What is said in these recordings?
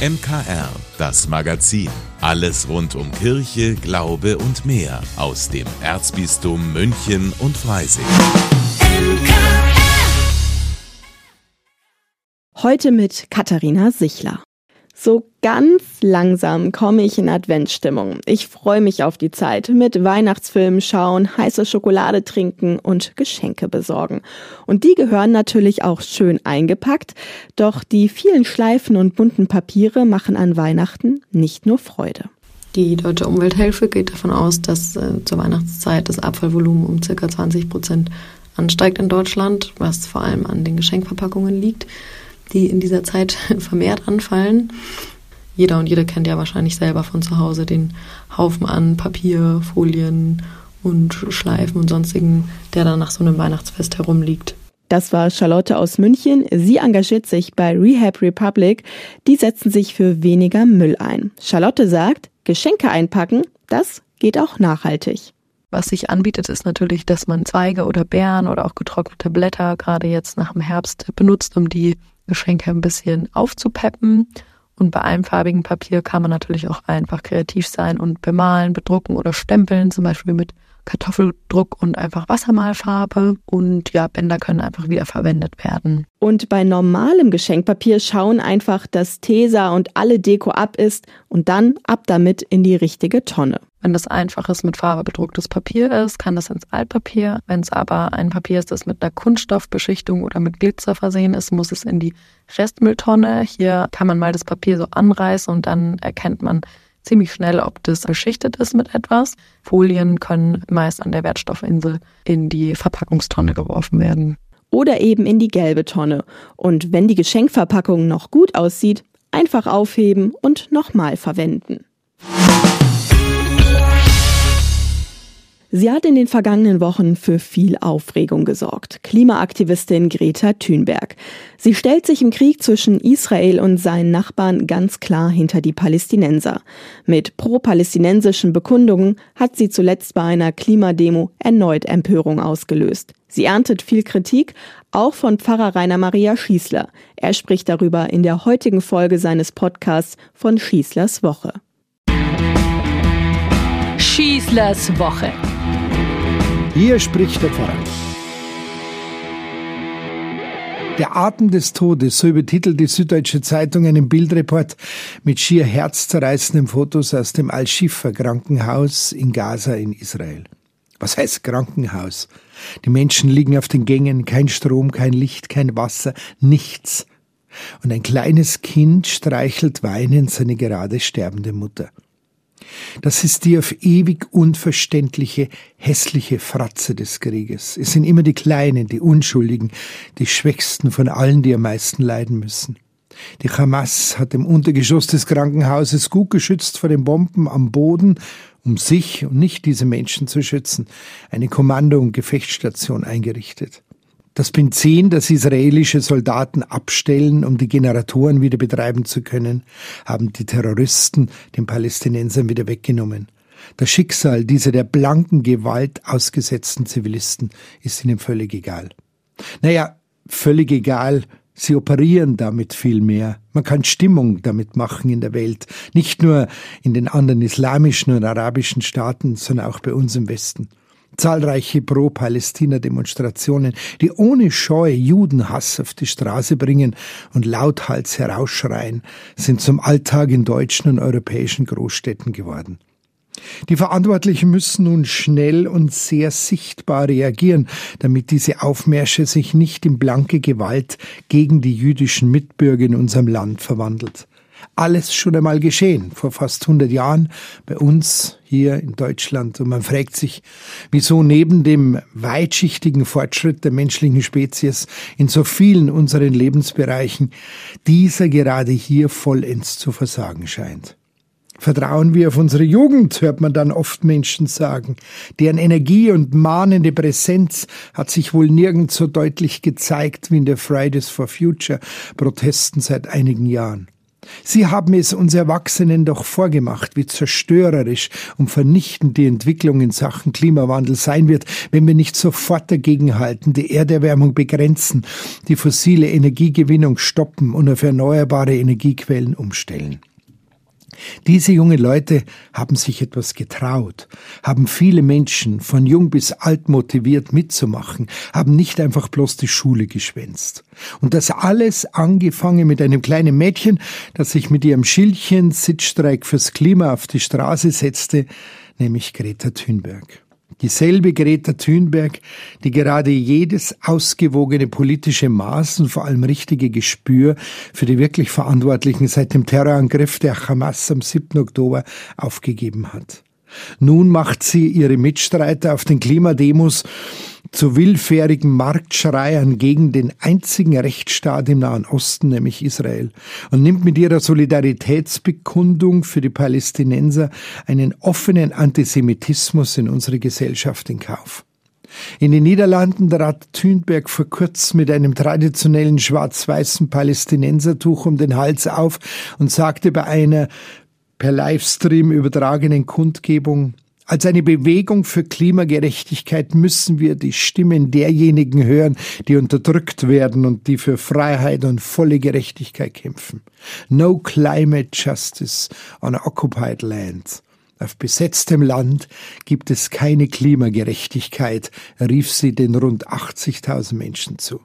MKR, das Magazin. Alles rund um Kirche, Glaube und mehr aus dem Erzbistum München und Freising. Heute mit Katharina Sichler. So ganz langsam komme ich in Adventsstimmung. Ich freue mich auf die Zeit mit Weihnachtsfilmen schauen, heiße Schokolade trinken und Geschenke besorgen. Und die gehören natürlich auch schön eingepackt, doch die vielen Schleifen und bunten Papiere machen an Weihnachten nicht nur Freude. Die Deutsche Umwelthilfe geht davon aus, dass äh, zur Weihnachtszeit das Abfallvolumen um ca. 20 Prozent ansteigt in Deutschland, was vor allem an den Geschenkverpackungen liegt die in dieser Zeit vermehrt anfallen. Jeder und jede kennt ja wahrscheinlich selber von zu Hause den Haufen an Papier, Folien und Schleifen und sonstigen, der dann nach so einem Weihnachtsfest herumliegt. Das war Charlotte aus München. Sie engagiert sich bei Rehab Republic. Die setzen sich für weniger Müll ein. Charlotte sagt, Geschenke einpacken, das geht auch nachhaltig. Was sich anbietet, ist natürlich, dass man Zweige oder Beeren oder auch getrocknete Blätter gerade jetzt nach dem Herbst benutzt, um die Geschenke ein bisschen aufzupeppen. Und bei einfarbigem Papier kann man natürlich auch einfach kreativ sein und bemalen, bedrucken oder stempeln, zum Beispiel mit Kartoffeldruck und einfach Wassermalfarbe. Und ja, Bänder können einfach wieder verwendet werden. Und bei normalem Geschenkpapier schauen einfach, dass Tesa und alle Deko ab ist und dann ab damit in die richtige Tonne. Wenn das einfaches mit Farbe bedrucktes Papier ist, kann das ins Altpapier. Wenn es aber ein Papier ist, das mit einer Kunststoffbeschichtung oder mit Glitzer versehen ist, muss es in die Restmülltonne. Hier kann man mal das Papier so anreißen und dann erkennt man ziemlich schnell, ob das beschichtet ist mit etwas. Folien können meist an der Wertstoffinsel in die Verpackungstonne geworfen werden. Oder eben in die gelbe Tonne. Und wenn die Geschenkverpackung noch gut aussieht, einfach aufheben und nochmal verwenden. Sie hat in den vergangenen Wochen für viel Aufregung gesorgt. Klimaaktivistin Greta Thunberg. Sie stellt sich im Krieg zwischen Israel und seinen Nachbarn ganz klar hinter die Palästinenser. Mit pro-palästinensischen Bekundungen hat sie zuletzt bei einer Klimademo erneut Empörung ausgelöst. Sie erntet viel Kritik, auch von Pfarrer Rainer Maria Schießler. Er spricht darüber in der heutigen Folge seines Podcasts von Schießlers Woche. Schießlers Woche. Hier spricht der Pfarrer. Der Atem des Todes, so übertitelt die Süddeutsche Zeitung einen Bildreport mit schier herzzerreißenden Fotos aus dem Al-Shifa Krankenhaus in Gaza in Israel. Was heißt Krankenhaus? Die Menschen liegen auf den Gängen, kein Strom, kein Licht, kein Wasser, nichts. Und ein kleines Kind streichelt weinend seine gerade sterbende Mutter. Das ist die auf ewig unverständliche, hässliche Fratze des Krieges. Es sind immer die Kleinen, die Unschuldigen, die Schwächsten von allen, die am meisten leiden müssen. Die Hamas hat im Untergeschoss des Krankenhauses gut geschützt vor den Bomben am Boden, um sich und nicht diese Menschen zu schützen, eine Kommando- und Gefechtsstation eingerichtet. Das Benzin, das israelische Soldaten abstellen, um die Generatoren wieder betreiben zu können, haben die Terroristen den Palästinensern wieder weggenommen. Das Schicksal dieser der blanken Gewalt ausgesetzten Zivilisten ist ihnen völlig egal. Naja, völlig egal, sie operieren damit viel mehr. Man kann Stimmung damit machen in der Welt, nicht nur in den anderen islamischen und arabischen Staaten, sondern auch bei uns im Westen zahlreiche Pro-Palästina-Demonstrationen, die ohne Scheu Judenhass auf die Straße bringen und lauthals herausschreien, sind zum Alltag in deutschen und europäischen Großstädten geworden. Die Verantwortlichen müssen nun schnell und sehr sichtbar reagieren, damit diese Aufmärsche sich nicht in blanke Gewalt gegen die jüdischen Mitbürger in unserem Land verwandelt alles schon einmal geschehen, vor fast 100 Jahren bei uns hier in Deutschland. Und man fragt sich, wieso neben dem weitschichtigen Fortschritt der menschlichen Spezies in so vielen unseren Lebensbereichen dieser gerade hier vollends zu versagen scheint. Vertrauen wir auf unsere Jugend, hört man dann oft Menschen sagen. Deren Energie und mahnende Präsenz hat sich wohl nirgends so deutlich gezeigt wie in der Fridays for Future Protesten seit einigen Jahren. Sie haben es uns Erwachsenen doch vorgemacht, wie zerstörerisch und vernichtend die Entwicklung in Sachen Klimawandel sein wird, wenn wir nicht sofort dagegenhalten, die Erderwärmung begrenzen, die fossile Energiegewinnung stoppen und auf erneuerbare Energiequellen umstellen. Diese jungen Leute haben sich etwas getraut, haben viele Menschen von jung bis alt motiviert mitzumachen, haben nicht einfach bloß die Schule geschwänzt. Und das alles angefangen mit einem kleinen Mädchen, das sich mit ihrem Schildchen Sitzstreik fürs Klima auf die Straße setzte, nämlich Greta Thunberg. Dieselbe Greta Thunberg, die gerade jedes ausgewogene politische Maß und vor allem richtige Gespür für die wirklich Verantwortlichen seit dem Terrorangriff der Hamas am 7. Oktober aufgegeben hat. Nun macht sie ihre Mitstreiter auf den Klimademos zu willfährigen Marktschreiern gegen den einzigen Rechtsstaat im Nahen Osten, nämlich Israel, und nimmt mit ihrer Solidaritätsbekundung für die Palästinenser einen offenen Antisemitismus in unsere Gesellschaft in Kauf. In den Niederlanden trat Thünberg vor kurzem mit einem traditionellen schwarz-weißen Palästinensertuch um den Hals auf und sagte bei einer per Livestream übertragenen Kundgebung, als eine Bewegung für Klimagerechtigkeit müssen wir die Stimmen derjenigen hören, die unterdrückt werden und die für Freiheit und volle Gerechtigkeit kämpfen. No climate justice on occupied land. Auf besetztem Land gibt es keine Klimagerechtigkeit, rief sie den rund 80.000 Menschen zu.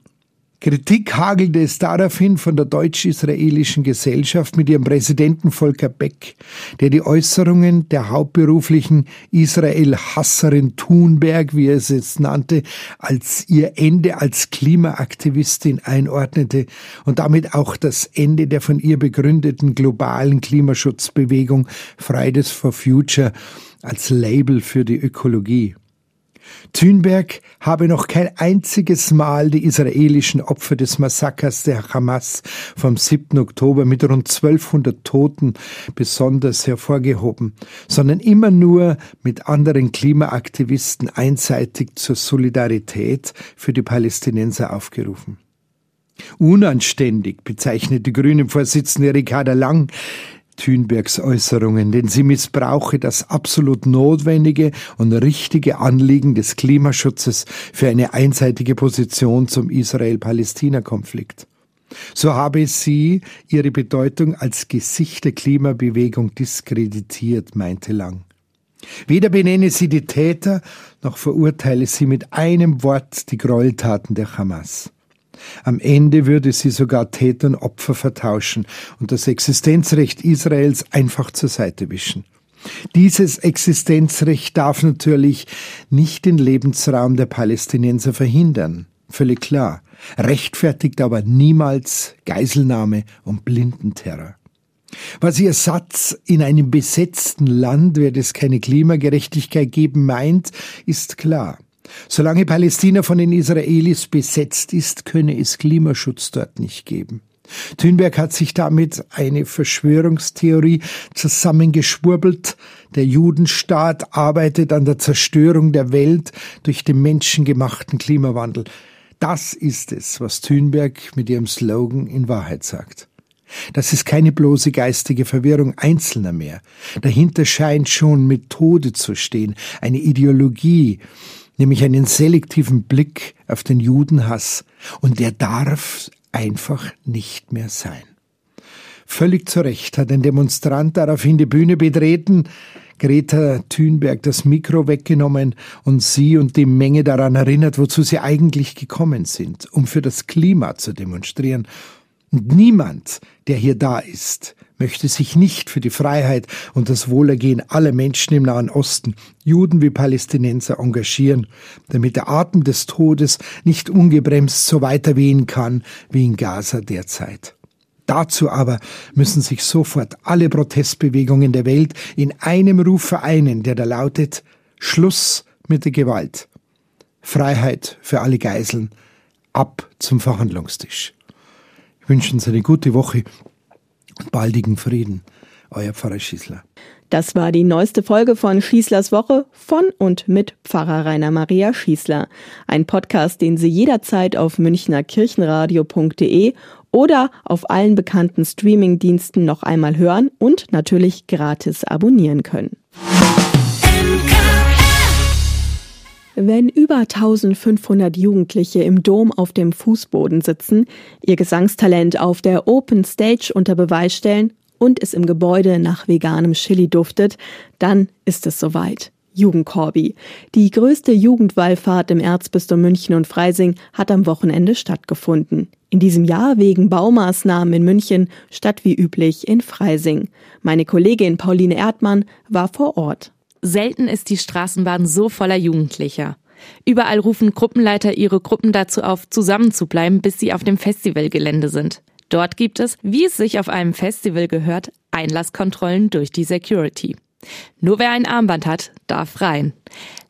Kritik hagelte es daraufhin von der deutsch-israelischen Gesellschaft mit ihrem Präsidenten Volker Beck, der die Äußerungen der hauptberuflichen Israel-Hasserin Thunberg, wie er es jetzt nannte, als ihr Ende als Klimaaktivistin einordnete und damit auch das Ende der von ihr begründeten globalen Klimaschutzbewegung Fridays for Future als Label für die Ökologie. Thünberg habe noch kein einziges Mal die israelischen Opfer des Massakers der Hamas vom 7. Oktober mit rund 1200 Toten besonders hervorgehoben, sondern immer nur mit anderen Klimaaktivisten einseitig zur Solidarität für die Palästinenser aufgerufen. Unanständig bezeichnet die grüne Vorsitzende Ricarda Lang Thünbergs Äußerungen, denn sie missbrauche das absolut notwendige und richtige Anliegen des Klimaschutzes für eine einseitige Position zum Israel-Palästina-Konflikt. So habe sie ihre Bedeutung als Gesicht der Klimabewegung diskreditiert, meinte Lang. Weder benenne sie die Täter, noch verurteile sie mit einem Wort die Gräueltaten der Hamas. Am Ende würde sie sogar Täter und Opfer vertauschen und das Existenzrecht Israels einfach zur Seite wischen. Dieses Existenzrecht darf natürlich nicht den Lebensraum der Palästinenser verhindern. Völlig klar. Rechtfertigt aber niemals Geiselnahme und Blindenterror. Was ihr Satz in einem besetzten Land wird es keine Klimagerechtigkeit geben meint, ist klar. Solange Palästina von den Israelis besetzt ist, könne es Klimaschutz dort nicht geben. Thünberg hat sich damit eine Verschwörungstheorie zusammengeschwurbelt. Der Judenstaat arbeitet an der Zerstörung der Welt durch den menschengemachten Klimawandel. Das ist es, was Thünberg mit ihrem Slogan in Wahrheit sagt. Das ist keine bloße geistige Verwirrung Einzelner mehr. Dahinter scheint schon Methode zu stehen, eine Ideologie, nämlich einen selektiven Blick auf den Judenhass, und der darf einfach nicht mehr sein. Völlig zu Recht hat ein Demonstrant daraufhin die Bühne betreten, Greta Thunberg das Mikro weggenommen und sie und die Menge daran erinnert, wozu sie eigentlich gekommen sind, um für das Klima zu demonstrieren. Und niemand, der hier da ist, möchte sich nicht für die Freiheit und das Wohlergehen aller Menschen im Nahen Osten, Juden wie Palästinenser, engagieren, damit der Atem des Todes nicht ungebremst so weiter wehen kann wie in Gaza derzeit. Dazu aber müssen sich sofort alle Protestbewegungen der Welt in einem Ruf vereinen, der da lautet Schluss mit der Gewalt. Freiheit für alle Geiseln. Ab zum Verhandlungstisch. Ich wünsche uns eine gute Woche baldigen Frieden. Euer Pfarrer Schießler. Das war die neueste Folge von Schießlers Woche von und mit Pfarrer Rainer Maria Schießler. Ein Podcast, den Sie jederzeit auf münchnerkirchenradio.de oder auf allen bekannten Streaming-Diensten noch einmal hören und natürlich gratis abonnieren können. Wenn über 1500 Jugendliche im Dom auf dem Fußboden sitzen, ihr Gesangstalent auf der Open Stage unter Beweis stellen und es im Gebäude nach veganem Chili duftet, dann ist es soweit. Jugendkorbi. Die größte Jugendwallfahrt im Erzbistum München und Freising hat am Wochenende stattgefunden. In diesem Jahr wegen Baumaßnahmen in München statt wie üblich in Freising. Meine Kollegin Pauline Erdmann war vor Ort. Selten ist die Straßenbahn so voller Jugendlicher. Überall rufen Gruppenleiter ihre Gruppen dazu auf, zusammenzubleiben, bis sie auf dem Festivalgelände sind. Dort gibt es, wie es sich auf einem Festival gehört, Einlasskontrollen durch die Security. Nur wer ein Armband hat, darf rein.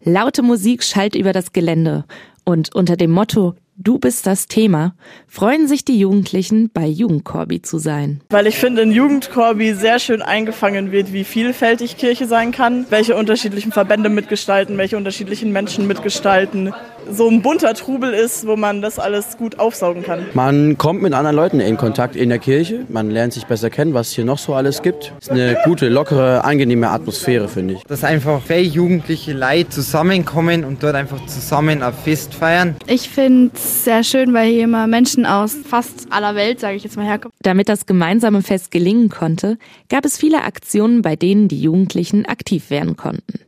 Laute Musik schallt über das Gelände und unter dem Motto Du bist das Thema, freuen sich die Jugendlichen, bei Jugendkorbi zu sein. Weil ich finde, in Jugendkorbi sehr schön eingefangen wird, wie vielfältig Kirche sein kann, welche unterschiedlichen Verbände mitgestalten, welche unterschiedlichen Menschen mitgestalten. So ein bunter Trubel ist, wo man das alles gut aufsaugen kann. Man kommt mit anderen Leuten in Kontakt in der Kirche, man lernt sich besser kennen, was es hier noch so alles gibt. Es ist eine gute, lockere, angenehme Atmosphäre, finde ich. Dass einfach viele jugendliche Leute zusammenkommen und dort einfach zusammen ein Fest feiern. Ich finde sehr schön, weil hier immer Menschen aus fast aller Welt, sage ich jetzt mal, herkommen. Damit das gemeinsame Fest gelingen konnte, gab es viele Aktionen, bei denen die Jugendlichen aktiv werden konnten.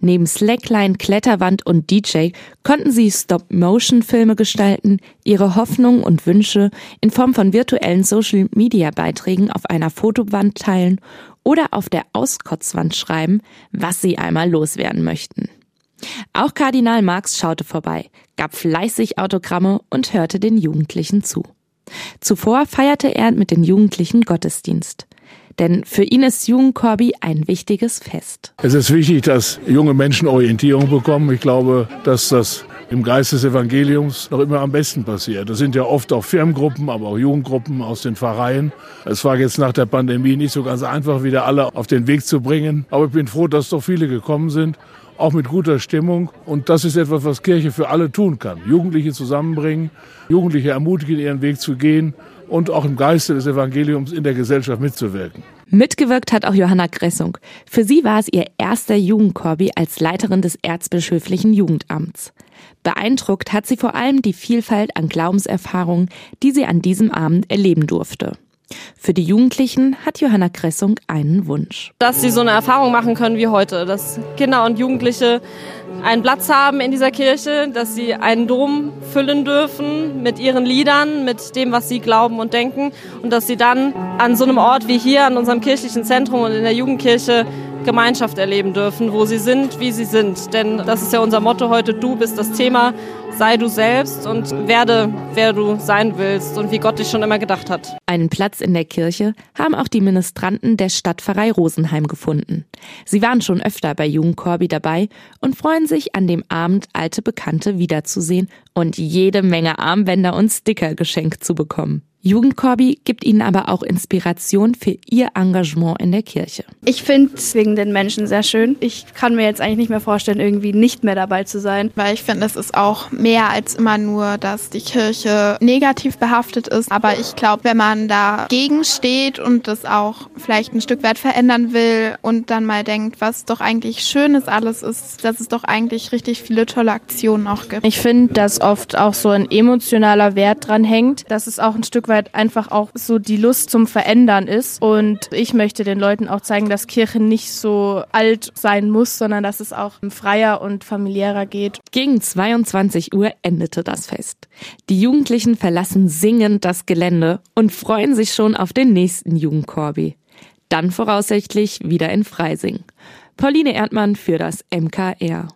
Neben Slackline, Kletterwand und DJ konnten sie Stop-Motion-Filme gestalten, ihre Hoffnungen und Wünsche in Form von virtuellen Social-Media-Beiträgen auf einer Fotowand teilen oder auf der Auskotzwand schreiben, was sie einmal loswerden möchten. Auch Kardinal Marx schaute vorbei, gab fleißig Autogramme und hörte den Jugendlichen zu. Zuvor feierte er mit den Jugendlichen Gottesdienst. Denn für ihn ist Jugendkorbi ein wichtiges Fest. Es ist wichtig, dass junge Menschen Orientierung bekommen. Ich glaube, dass das im Geist des Evangeliums noch immer am besten passiert. Das sind ja oft auch Firmengruppen, aber auch Jugendgruppen aus den Pfarreien. Es war jetzt nach der Pandemie nicht so ganz einfach, wieder alle auf den Weg zu bringen. Aber ich bin froh, dass doch viele gekommen sind auch mit guter Stimmung. Und das ist etwas, was Kirche für alle tun kann. Jugendliche zusammenbringen, Jugendliche ermutigen, ihren Weg zu gehen und auch im Geiste des Evangeliums in der Gesellschaft mitzuwirken. Mitgewirkt hat auch Johanna Gressung. Für sie war es ihr erster Jugendkorbi als Leiterin des erzbischöflichen Jugendamts. Beeindruckt hat sie vor allem die Vielfalt an Glaubenserfahrungen, die sie an diesem Abend erleben durfte. Für die Jugendlichen hat Johanna Kressung einen Wunsch. Dass sie so eine Erfahrung machen können wie heute, dass Kinder und Jugendliche einen Platz haben in dieser Kirche, dass sie einen Dom füllen dürfen mit ihren Liedern, mit dem, was sie glauben und denken und dass sie dann an so einem Ort wie hier, an unserem kirchlichen Zentrum und in der Jugendkirche Gemeinschaft erleben dürfen, wo sie sind, wie sie sind. Denn das ist ja unser Motto heute, du bist das Thema, sei du selbst und werde, wer du sein willst und wie Gott dich schon immer gedacht hat. Einen Platz in der Kirche haben auch die Ministranten der Stadtpfarrei Rosenheim gefunden. Sie waren schon öfter bei Jugendkorbi dabei und freuen sich, an dem Abend alte Bekannte wiederzusehen und jede Menge Armbänder und Sticker geschenkt zu bekommen. Jugendkorbi gibt ihnen aber auch Inspiration für ihr Engagement in der Kirche. Ich finde es wegen den Menschen sehr schön. Ich kann mir jetzt eigentlich nicht mehr vorstellen, irgendwie nicht mehr dabei zu sein. Weil ich finde, es ist auch mehr als immer nur, dass die Kirche negativ behaftet ist. Aber ich glaube, wenn man dagegen steht und das auch vielleicht ein Stück weit verändern will und dann mal denkt, was doch eigentlich Schönes alles ist, dass es doch eigentlich richtig viele tolle Aktionen auch gibt. Ich finde, dass oft auch so ein emotionaler Wert dran hängt, dass es auch ein Stück weit einfach auch so die Lust zum Verändern ist. Und ich möchte den Leuten auch zeigen, dass Kirche nicht so alt sein muss, sondern dass es auch freier und familiärer geht. Gegen 22 Uhr endete das Fest. Die Jugendlichen verlassen singend das Gelände und freuen sich schon auf den nächsten Jugendkorbi. Dann voraussichtlich wieder in Freising. Pauline Erdmann für das MKR.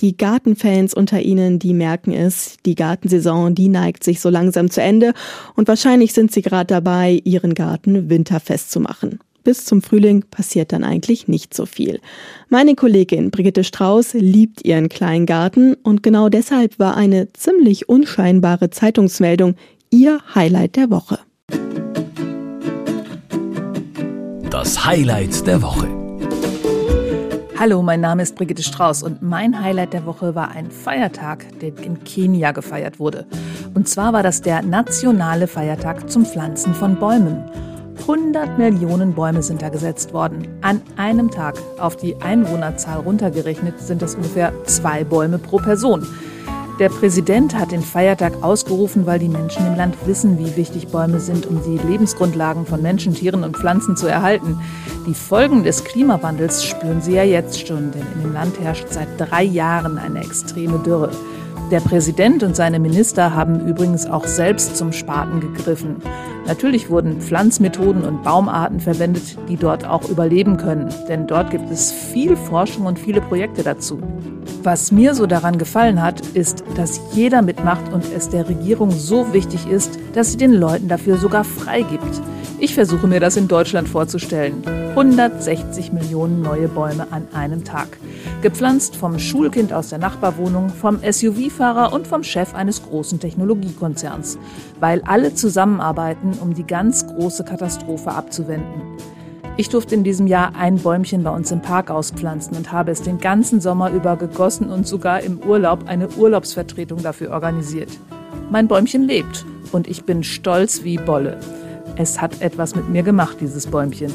Die Gartenfans unter Ihnen, die merken es, die Gartensaison, die neigt sich so langsam zu Ende und wahrscheinlich sind Sie gerade dabei, Ihren Garten winterfest zu machen. Bis zum Frühling passiert dann eigentlich nicht so viel. Meine Kollegin Brigitte Strauß liebt ihren kleinen Garten und genau deshalb war eine ziemlich unscheinbare Zeitungsmeldung ihr Highlight der Woche. Das Highlight der Woche. Hallo, mein Name ist Brigitte Strauß und mein Highlight der Woche war ein Feiertag, der in Kenia gefeiert wurde. Und zwar war das der nationale Feiertag zum Pflanzen von Bäumen. 100 Millionen Bäume sind da gesetzt worden. An einem Tag. Auf die Einwohnerzahl runtergerechnet sind das ungefähr zwei Bäume pro Person. Der Präsident hat den Feiertag ausgerufen, weil die Menschen im Land wissen, wie wichtig Bäume sind, um die Lebensgrundlagen von Menschen, Tieren und Pflanzen zu erhalten. Die Folgen des Klimawandels spüren sie ja jetzt schon, denn in dem Land herrscht seit drei Jahren eine extreme Dürre. Der Präsident und seine Minister haben übrigens auch selbst zum Spaten gegriffen. Natürlich wurden Pflanzmethoden und Baumarten verwendet, die dort auch überleben können, denn dort gibt es viel Forschung und viele Projekte dazu. Was mir so daran gefallen hat, ist, dass jeder mitmacht und es der Regierung so wichtig ist, dass sie den Leuten dafür sogar freigibt. Ich versuche mir das in Deutschland vorzustellen. 160 Millionen neue Bäume an einem Tag. Gepflanzt vom Schulkind aus der Nachbarwohnung, vom SUV-Fahrer und vom Chef eines großen Technologiekonzerns. Weil alle zusammenarbeiten, um die ganz große Katastrophe abzuwenden. Ich durfte in diesem Jahr ein Bäumchen bei uns im Park auspflanzen und habe es den ganzen Sommer über gegossen und sogar im Urlaub eine Urlaubsvertretung dafür organisiert. Mein Bäumchen lebt und ich bin stolz wie Bolle. Es hat etwas mit mir gemacht, dieses Bäumchen.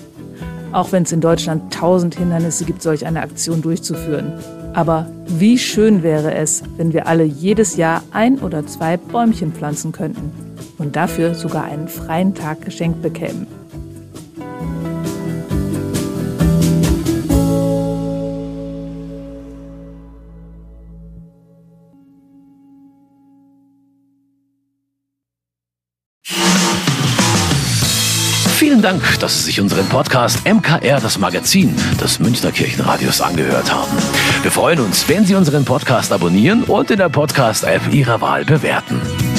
Auch wenn es in Deutschland tausend Hindernisse gibt, solch eine Aktion durchzuführen. Aber wie schön wäre es, wenn wir alle jedes Jahr ein oder zwei Bäumchen pflanzen könnten und dafür sogar einen freien Tag geschenkt bekämen. Vielen Dank, dass Sie sich unseren Podcast MKR, das Magazin des Münchner Kirchenradios, angehört haben. Wir freuen uns, wenn Sie unseren Podcast abonnieren und in der Podcast-App Ihrer Wahl bewerten.